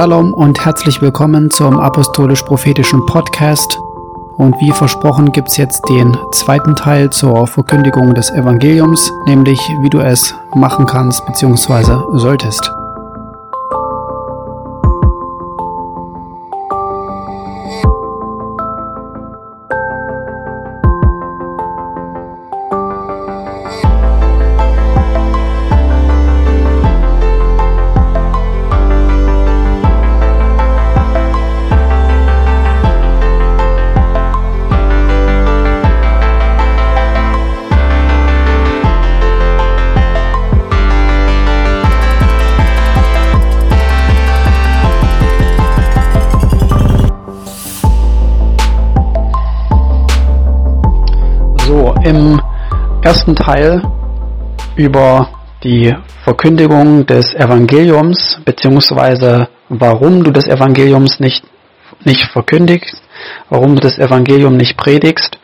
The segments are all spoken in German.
Shalom und herzlich willkommen zum Apostolisch-Prophetischen Podcast. Und wie versprochen gibt es jetzt den zweiten Teil zur Verkündigung des Evangeliums, nämlich wie du es machen kannst bzw. solltest. Ersten Teil über die Verkündigung des Evangeliums, beziehungsweise warum du das Evangeliums nicht, nicht verkündigst, warum du das Evangelium nicht predigst,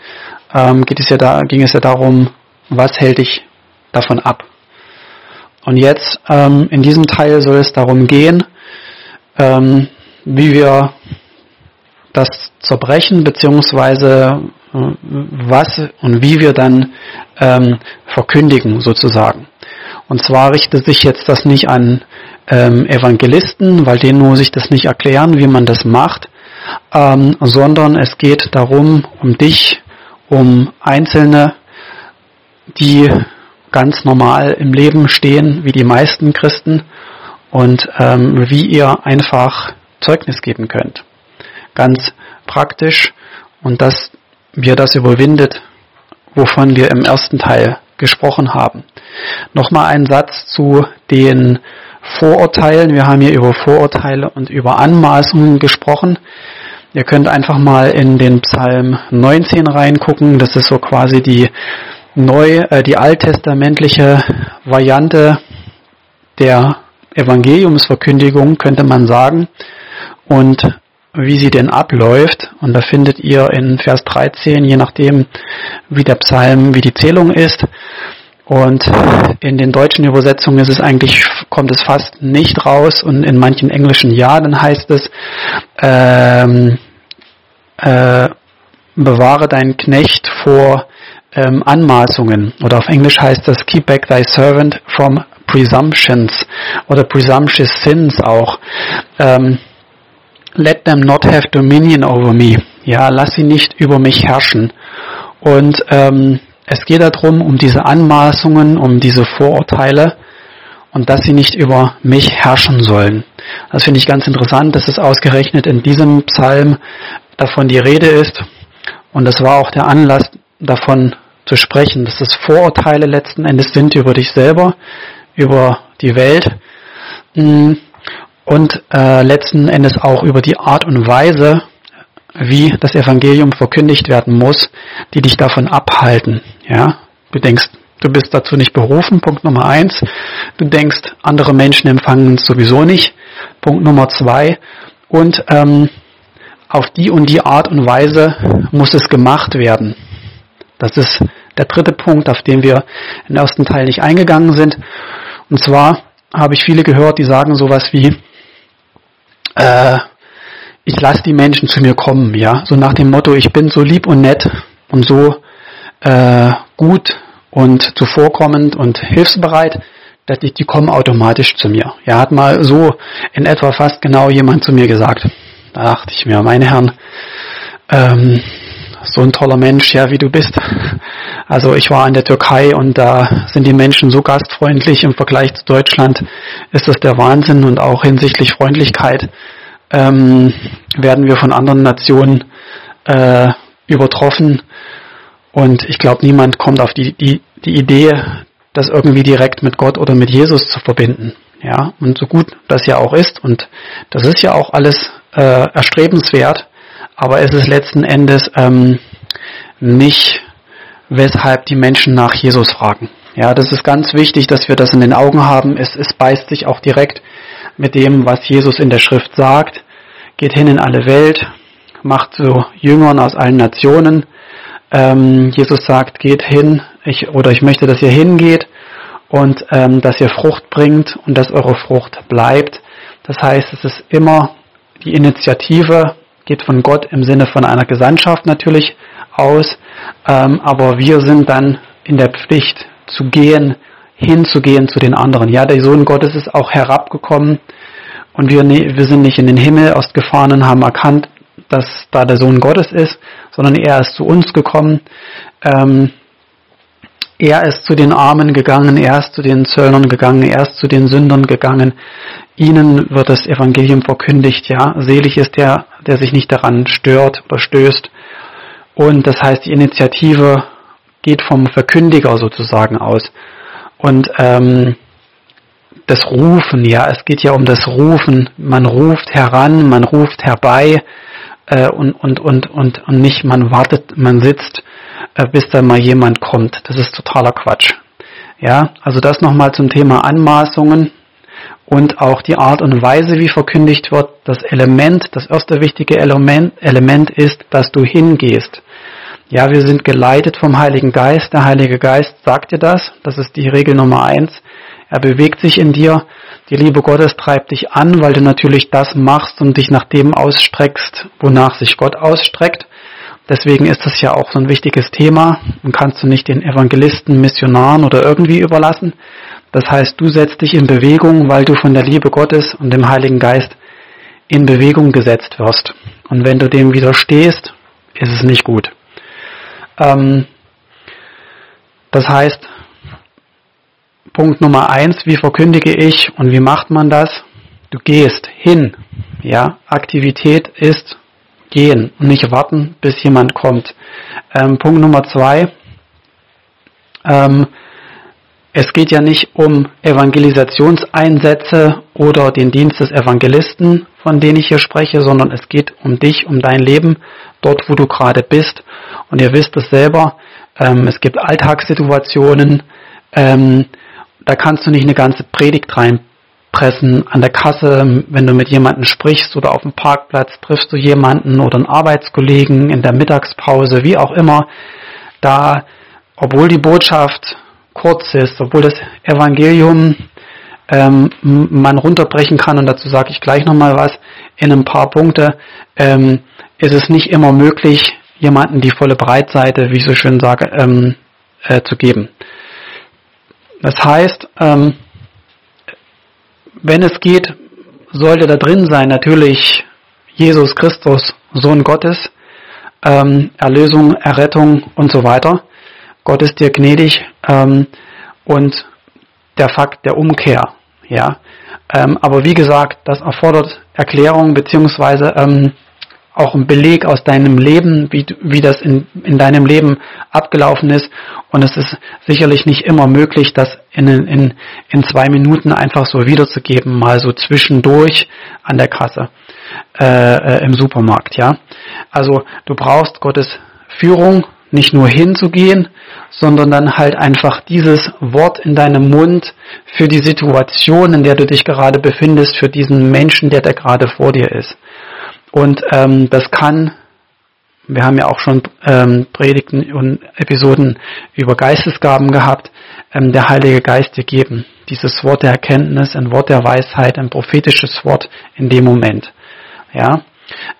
ähm, geht es ja da, ging es ja darum, was hält dich davon ab. Und jetzt ähm, in diesem Teil soll es darum gehen, ähm, wie wir das zerbrechen, beziehungsweise was und wie wir dann ähm, verkündigen sozusagen. Und zwar richtet sich jetzt das nicht an ähm, Evangelisten, weil denen muss ich das nicht erklären, wie man das macht, ähm, sondern es geht darum, um dich, um Einzelne, die ganz normal im Leben stehen, wie die meisten Christen, und ähm, wie ihr einfach Zeugnis geben könnt. Ganz praktisch. Und das wie er das überwindet, wovon wir im ersten Teil gesprochen haben. Nochmal ein Satz zu den Vorurteilen. Wir haben hier über Vorurteile und über Anmaßungen gesprochen. Ihr könnt einfach mal in den Psalm 19 reingucken. Das ist so quasi die neu, äh, die alttestamentliche Variante der Evangeliumsverkündigung, könnte man sagen. Und wie sie denn abläuft. Und da findet ihr in Vers 13, je nachdem, wie der Psalm, wie die Zählung ist. Und in den deutschen Übersetzungen ist es eigentlich, kommt es fast nicht raus und in manchen englischen ja, dann heißt es, ähm, äh, bewahre deinen Knecht vor ähm, Anmaßungen. Oder auf Englisch heißt das, keep back thy servant from presumptions oder presumptuous sins auch. Ähm, let them not have dominion over me. Ja, lass sie nicht über mich herrschen. Und ähm, es geht darum, um diese Anmaßungen, um diese Vorurteile und dass sie nicht über mich herrschen sollen. Das finde ich ganz interessant, dass es ausgerechnet in diesem Psalm davon die Rede ist. Und das war auch der Anlass davon zu sprechen, dass es Vorurteile letzten Endes sind über dich selber, über die Welt. Hm und äh, letzten Endes auch über die Art und Weise, wie das Evangelium verkündigt werden muss, die dich davon abhalten. Ja, du denkst, du bist dazu nicht berufen. Punkt Nummer eins. Du denkst, andere Menschen empfangen es sowieso nicht. Punkt Nummer zwei. Und ähm, auf die und die Art und Weise muss es gemacht werden. Das ist der dritte Punkt, auf den wir im ersten Teil nicht eingegangen sind. Und zwar habe ich viele gehört, die sagen sowas wie, äh, ich lasse die Menschen zu mir kommen, ja, so nach dem Motto, ich bin so lieb und nett und so äh, gut und zuvorkommend und hilfsbereit, dass ich, die kommen automatisch zu mir. Ja, hat mal so in etwa fast genau jemand zu mir gesagt. Da dachte ich mir, meine Herren, ähm, so ein toller Mensch, ja, wie du bist. Also ich war in der Türkei und da sind die Menschen so gastfreundlich im Vergleich zu Deutschland, ist das der Wahnsinn und auch hinsichtlich Freundlichkeit ähm, werden wir von anderen Nationen äh, übertroffen. Und ich glaube, niemand kommt auf die, die, die Idee, das irgendwie direkt mit Gott oder mit Jesus zu verbinden. Ja, und so gut das ja auch ist, und das ist ja auch alles äh, erstrebenswert, aber es ist letzten Endes ähm, nicht, weshalb die Menschen nach Jesus fragen. Ja, das ist ganz wichtig, dass wir das in den Augen haben. Es, es beißt sich auch direkt mit dem, was Jesus in der Schrift sagt. Geht hin in alle Welt, macht so Jüngern aus allen Nationen. Ähm, Jesus sagt, geht hin, ich, oder ich möchte, dass ihr hingeht und ähm, dass ihr Frucht bringt und dass eure Frucht bleibt, Das heißt, es ist immer die Initiative geht von Gott im Sinne von einer Gesandtschaft natürlich aus, ähm, aber wir sind dann in der Pflicht zu gehen, hinzugehen zu den anderen. Ja, der Sohn Gottes ist auch herabgekommen und wir, ne, wir sind nicht in den Himmel ausgefahren und haben erkannt, dass da der Sohn Gottes ist, sondern er ist zu uns gekommen. Ähm, er ist zu den Armen gegangen, er ist zu den Zöllnern gegangen, er ist zu den Sündern gegangen. Ihnen wird das Evangelium verkündigt, ja. Selig ist der, der sich nicht daran stört oder stößt. Und das heißt, die Initiative geht vom Verkündiger sozusagen aus. Und ähm, das Rufen, ja, es geht ja um das Rufen. Man ruft heran, man ruft herbei äh, und, und, und, und, und nicht man wartet, man sitzt äh, bis dann mal jemand kommt. Das ist totaler Quatsch. Ja, also das nochmal zum Thema Anmaßungen und auch die Art und Weise, wie verkündigt wird. Das Element, das erste wichtige Element, Element ist, dass du hingehst. Ja, wir sind geleitet vom Heiligen Geist. Der Heilige Geist sagt dir das. Das ist die Regel Nummer eins. Er bewegt sich in dir. Die Liebe Gottes treibt dich an, weil du natürlich das machst und dich nach dem ausstreckst, wonach sich Gott ausstreckt. Deswegen ist das ja auch so ein wichtiges Thema und kannst du nicht den Evangelisten, Missionaren oder irgendwie überlassen. Das heißt, du setzt dich in Bewegung, weil du von der Liebe Gottes und dem Heiligen Geist in Bewegung gesetzt wirst. Und wenn du dem widerstehst, ist es nicht gut. Ähm, das heißt, Punkt Nummer eins, wie verkündige ich und wie macht man das? Du gehst hin. Ja, Aktivität ist gehen und nicht warten, bis jemand kommt. Ähm, Punkt Nummer zwei. Ähm, es geht ja nicht um Evangelisationseinsätze oder den Dienst des Evangelisten, von denen ich hier spreche, sondern es geht um dich, um dein Leben, dort, wo du gerade bist. Und ihr wisst es selber, ähm, es gibt Alltagssituationen, ähm, da kannst du nicht eine ganze Predigt rein pressen an der Kasse, wenn du mit jemandem sprichst oder auf dem Parkplatz triffst du jemanden oder einen Arbeitskollegen in der Mittagspause, wie auch immer, da, obwohl die Botschaft kurz ist, obwohl das Evangelium ähm, man runterbrechen kann, und dazu sage ich gleich nochmal was, in ein paar Punkte, ähm, ist es nicht immer möglich, jemanden die volle Breitseite, wie ich so schön sage, ähm, äh, zu geben. Das heißt, ähm, wenn es geht, sollte da drin sein natürlich Jesus Christus, Sohn Gottes, ähm, Erlösung, Errettung und so weiter. Gott ist dir gnädig ähm, und der Fakt der Umkehr. Ja, ähm, aber wie gesagt, das erfordert Erklärung beziehungsweise ähm, auch ein Beleg aus deinem Leben, wie, wie das in, in deinem Leben abgelaufen ist. Und es ist sicherlich nicht immer möglich, das in, in, in zwei Minuten einfach so wiederzugeben, mal so zwischendurch an der Kasse äh, äh, im Supermarkt. Ja, also du brauchst Gottes Führung, nicht nur hinzugehen, sondern dann halt einfach dieses Wort in deinem Mund für die Situation, in der du dich gerade befindest, für diesen Menschen, der da gerade vor dir ist. Und ähm, das kann, wir haben ja auch schon ähm, Predigten und Episoden über Geistesgaben gehabt, ähm, der Heilige Geist dir geben. Dieses Wort der Erkenntnis, ein Wort der Weisheit, ein prophetisches Wort in dem Moment. Ja,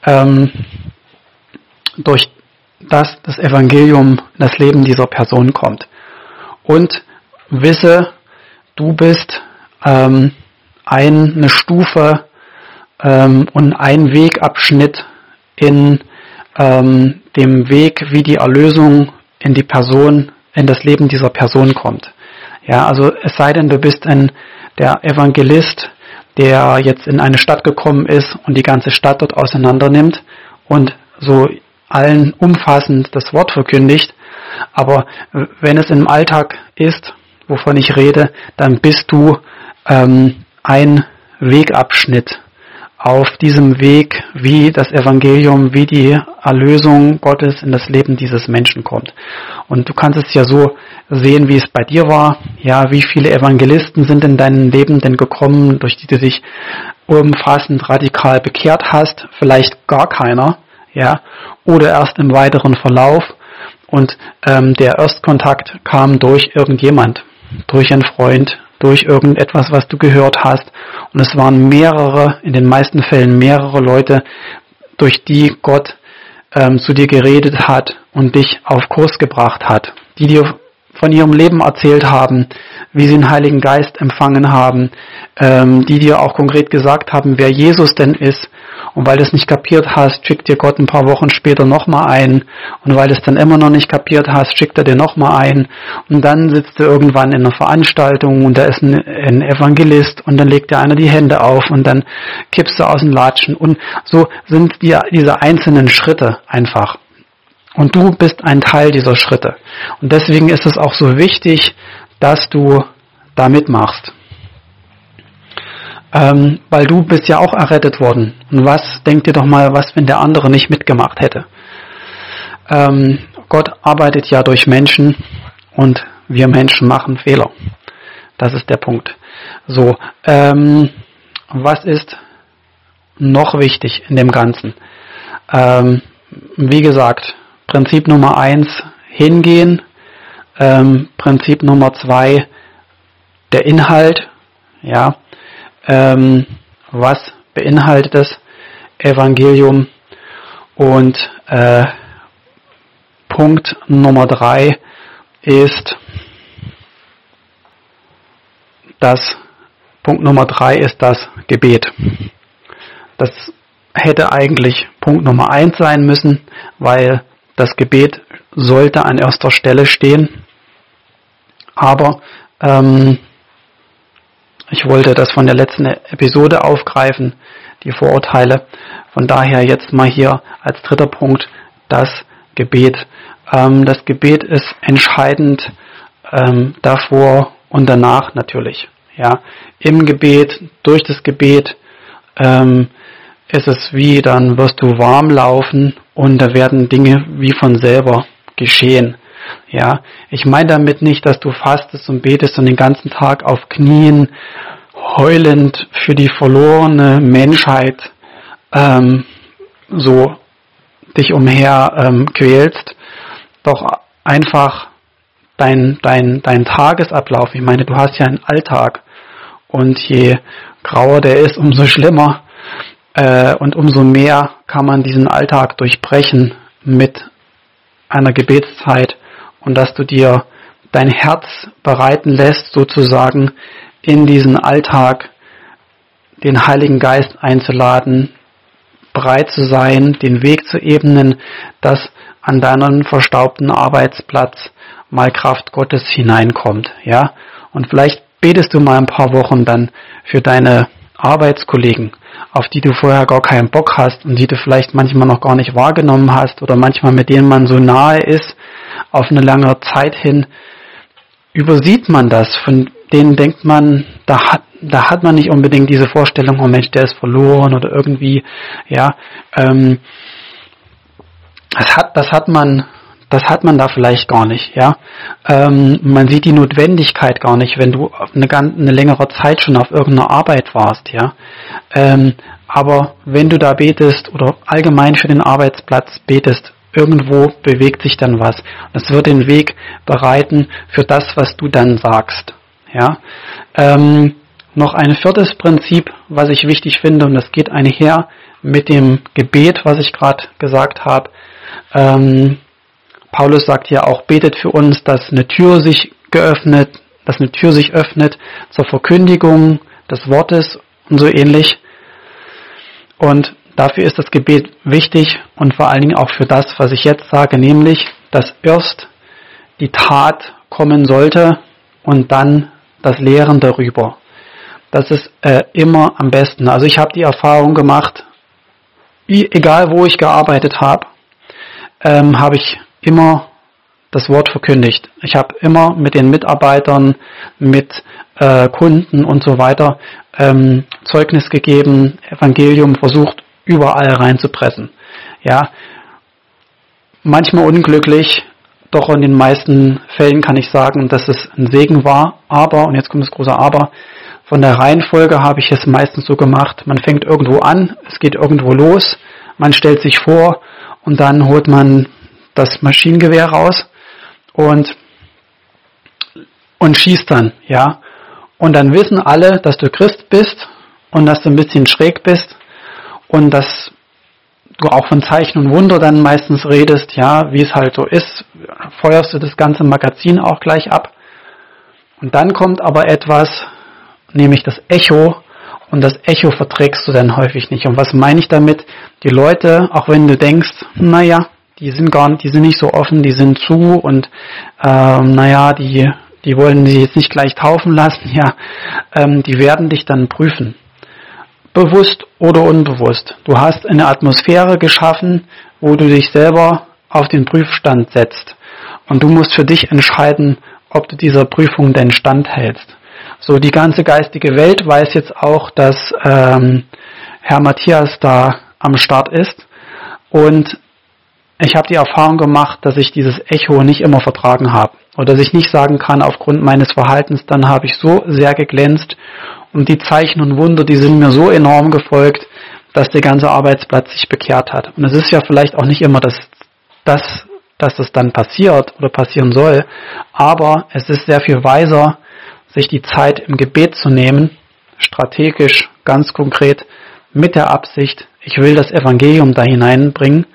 ähm, durch das das Evangelium in das Leben dieser Person kommt. Und wisse, du bist ähm, eine Stufe ähm, und ein Wegabschnitt in ähm, dem Weg, wie die Erlösung in die Person, in das Leben dieser Person kommt. Ja, also es sei denn, du bist ein der Evangelist, der jetzt in eine Stadt gekommen ist und die ganze Stadt dort auseinander nimmt und so allen umfassend das Wort verkündigt. Aber wenn es im Alltag ist, wovon ich rede, dann bist du ähm, ein Wegabschnitt auf diesem Weg, wie das Evangelium, wie die Erlösung Gottes in das Leben dieses Menschen kommt. Und du kannst es ja so sehen, wie es bei dir war. Ja, wie viele Evangelisten sind in deinem Leben denn gekommen, durch die du dich umfassend radikal bekehrt hast? Vielleicht gar keiner, ja, oder erst im weiteren Verlauf. Und ähm, der Erstkontakt kam durch irgendjemand, durch einen Freund, durch irgendetwas, was du gehört hast. Und es waren mehrere, in den meisten Fällen mehrere Leute, durch die Gott ähm, zu dir geredet hat und dich auf Kurs gebracht hat, die dir von ihrem Leben erzählt haben, wie sie den Heiligen Geist empfangen haben, ähm, die dir auch konkret gesagt haben, wer Jesus denn ist. Und weil du es nicht kapiert hast, schickt dir Gott ein paar Wochen später nochmal ein. Und weil du es dann immer noch nicht kapiert hast, schickt er dir nochmal ein. Und dann sitzt du irgendwann in einer Veranstaltung und da ist ein, ein Evangelist und dann legt dir einer die Hände auf und dann kippst du aus dem Latschen. Und so sind die, diese einzelnen Schritte einfach. Und du bist ein Teil dieser Schritte. Und deswegen ist es auch so wichtig, dass du da mitmachst. Ähm, weil du bist ja auch errettet worden. Und was, denk dir doch mal, was, wenn der andere nicht mitgemacht hätte? Ähm, Gott arbeitet ja durch Menschen und wir Menschen machen Fehler. Das ist der Punkt. So, ähm, was ist noch wichtig in dem Ganzen? Ähm, wie gesagt, Prinzip Nummer eins, hingehen. Ähm, Prinzip Nummer zwei, der Inhalt. Ja, ähm, was beinhaltet das Evangelium? Und äh, Punkt Nummer drei ist das Punkt Nummer drei ist das Gebet. Das hätte eigentlich Punkt Nummer eins sein müssen, weil das Gebet sollte an erster Stelle stehen, aber ähm, ich wollte das von der letzten Episode aufgreifen, die Vorurteile. Von daher jetzt mal hier als dritter Punkt das Gebet. Ähm, das Gebet ist entscheidend ähm, davor und danach natürlich. Ja, im Gebet, durch das Gebet ähm, ist es wie, dann wirst du warm laufen und da werden Dinge wie von selber geschehen. Ja, ich meine damit nicht, dass du fastest und betest und den ganzen Tag auf Knien heulend für die verlorene Menschheit ähm, so dich umher ähm, quälst, doch einfach dein, dein, dein Tagesablauf. Ich meine, du hast ja einen Alltag und je grauer der ist, umso schlimmer. Äh, und umso mehr kann man diesen Alltag durchbrechen mit einer Gebetszeit und dass du dir dein Herz bereiten lässt, sozusagen in diesen Alltag den Heiligen Geist einzuladen, bereit zu sein, den Weg zu ebnen, dass an deinen verstaubten Arbeitsplatz mal Kraft Gottes hineinkommt, ja? Und vielleicht betest du mal ein paar Wochen dann für deine Arbeitskollegen, auf die du vorher gar keinen Bock hast und die du vielleicht manchmal noch gar nicht wahrgenommen hast oder manchmal mit denen man so nahe ist, auf eine lange Zeit hin, übersieht man das. Von denen denkt man, da hat, da hat man nicht unbedingt diese Vorstellung, oh Mensch, der ist verloren oder irgendwie, ja, ähm, das hat, das hat man das hat man da vielleicht gar nicht, ja. Ähm, man sieht die Notwendigkeit gar nicht, wenn du eine, eine längere Zeit schon auf irgendeiner Arbeit warst, ja. Ähm, aber wenn du da betest oder allgemein für den Arbeitsplatz betest, irgendwo bewegt sich dann was. Es wird den Weg bereiten für das, was du dann sagst, ja. Ähm, noch ein viertes Prinzip, was ich wichtig finde, und das geht einher mit dem Gebet, was ich gerade gesagt habe. Ähm, Paulus sagt ja auch, betet für uns, dass eine Tür sich geöffnet, dass eine Tür sich öffnet zur Verkündigung des Wortes und so ähnlich. Und dafür ist das Gebet wichtig und vor allen Dingen auch für das, was ich jetzt sage, nämlich, dass erst die Tat kommen sollte und dann das Lehren darüber. Das ist äh, immer am besten. Also ich habe die Erfahrung gemacht, egal wo ich gearbeitet habe, ähm, habe ich immer das Wort verkündigt. Ich habe immer mit den Mitarbeitern, mit äh, Kunden und so weiter ähm, Zeugnis gegeben, Evangelium versucht überall reinzupressen. Ja, manchmal unglücklich, doch in den meisten Fällen kann ich sagen, dass es ein Segen war. Aber und jetzt kommt das große Aber. Von der Reihenfolge habe ich es meistens so gemacht. Man fängt irgendwo an, es geht irgendwo los, man stellt sich vor und dann holt man das Maschinengewehr raus und, und schießt dann, ja. Und dann wissen alle, dass du Christ bist und dass du ein bisschen schräg bist und dass du auch von Zeichen und Wunder dann meistens redest, ja, wie es halt so ist, feuerst du das ganze Magazin auch gleich ab. Und dann kommt aber etwas, nämlich das Echo, und das Echo verträgst du dann häufig nicht. Und was meine ich damit? Die Leute, auch wenn du denkst, naja, die sind gar nicht, die sind nicht so offen, die sind zu und ähm, naja, die, die wollen sie jetzt nicht gleich taufen lassen, ja, ähm, die werden dich dann prüfen. Bewusst oder unbewusst. Du hast eine Atmosphäre geschaffen, wo du dich selber auf den Prüfstand setzt. Und du musst für dich entscheiden, ob du dieser Prüfung denn standhältst. So, die ganze geistige Welt weiß jetzt auch, dass ähm, Herr Matthias da am Start ist. Und ich habe die Erfahrung gemacht, dass ich dieses Echo nicht immer vertragen habe. Oder dass ich nicht sagen kann, aufgrund meines Verhaltens, dann habe ich so sehr geglänzt und die Zeichen und Wunder, die sind mir so enorm gefolgt, dass der ganze Arbeitsplatz sich bekehrt hat. Und es ist ja vielleicht auch nicht immer das, das, dass das dann passiert oder passieren soll, aber es ist sehr viel weiser, sich die Zeit im Gebet zu nehmen, strategisch, ganz konkret, mit der Absicht, ich will das Evangelium da hineinbringen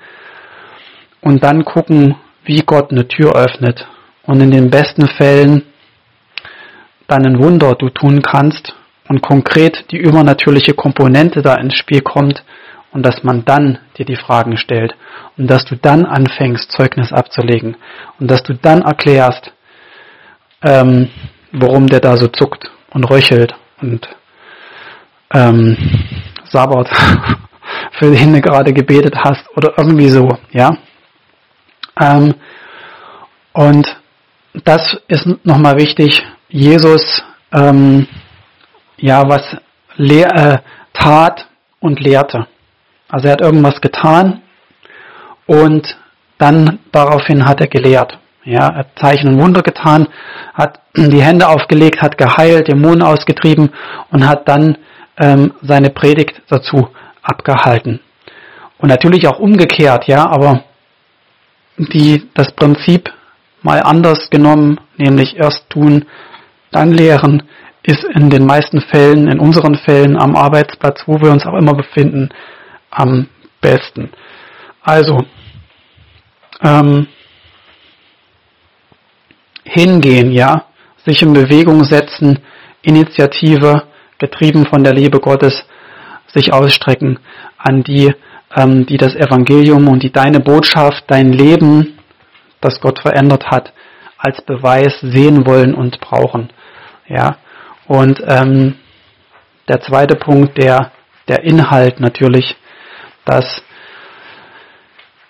und dann gucken, wie Gott eine Tür öffnet und in den besten Fällen dann ein Wunder du tun kannst und konkret die übernatürliche Komponente da ins Spiel kommt und dass man dann dir die Fragen stellt und dass du dann anfängst, Zeugnis abzulegen und dass du dann erklärst, ähm, warum der da so zuckt und röchelt und ähm, sabbert, für den du gerade gebetet hast oder irgendwie so, ja. Ähm, und das ist nochmal wichtig. Jesus, ähm, ja, was lehr, äh, tat und lehrte. Also er hat irgendwas getan und dann daraufhin hat er gelehrt. Ja, er hat Zeichen und Wunder getan, hat die Hände aufgelegt, hat geheilt, Dämonen ausgetrieben und hat dann ähm, seine Predigt dazu abgehalten. Und natürlich auch umgekehrt, ja, aber die das Prinzip mal anders genommen, nämlich erst tun, dann lehren, ist in den meisten Fällen, in unseren Fällen am Arbeitsplatz, wo wir uns auch immer befinden, am besten. Also, ähm, hingehen, ja, sich in Bewegung setzen, Initiative, getrieben von der Liebe Gottes, sich ausstrecken an die, ähm, die das Evangelium und die deine Botschaft, dein Leben, das Gott verändert hat, als Beweis sehen wollen und brauchen. Ja, und ähm, der zweite Punkt, der der Inhalt natürlich, dass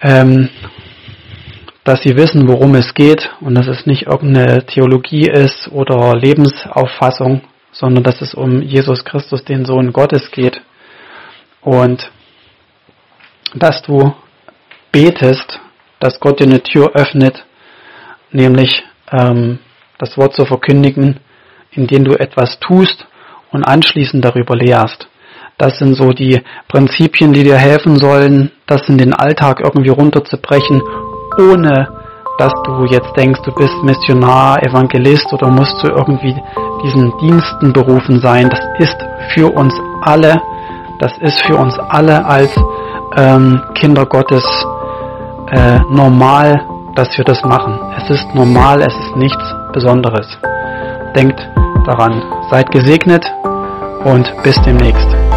ähm, dass sie wissen, worum es geht und dass es nicht irgendeine Theologie ist oder Lebensauffassung, sondern dass es um Jesus Christus, den Sohn Gottes geht. Und dass du betest, dass Gott dir eine Tür öffnet, nämlich ähm, das Wort zu verkündigen, indem du etwas tust und anschließend darüber lehrst. Das sind so die Prinzipien, die dir helfen sollen, das in den Alltag irgendwie runterzubrechen ohne dass du jetzt denkst, du bist Missionar, Evangelist oder musst zu irgendwie diesen Diensten berufen sein. Das ist für uns alle, das ist für uns alle als ähm, Kinder Gottes äh, normal, dass wir das machen. Es ist normal, es ist nichts Besonderes. Denkt daran, seid gesegnet und bis demnächst.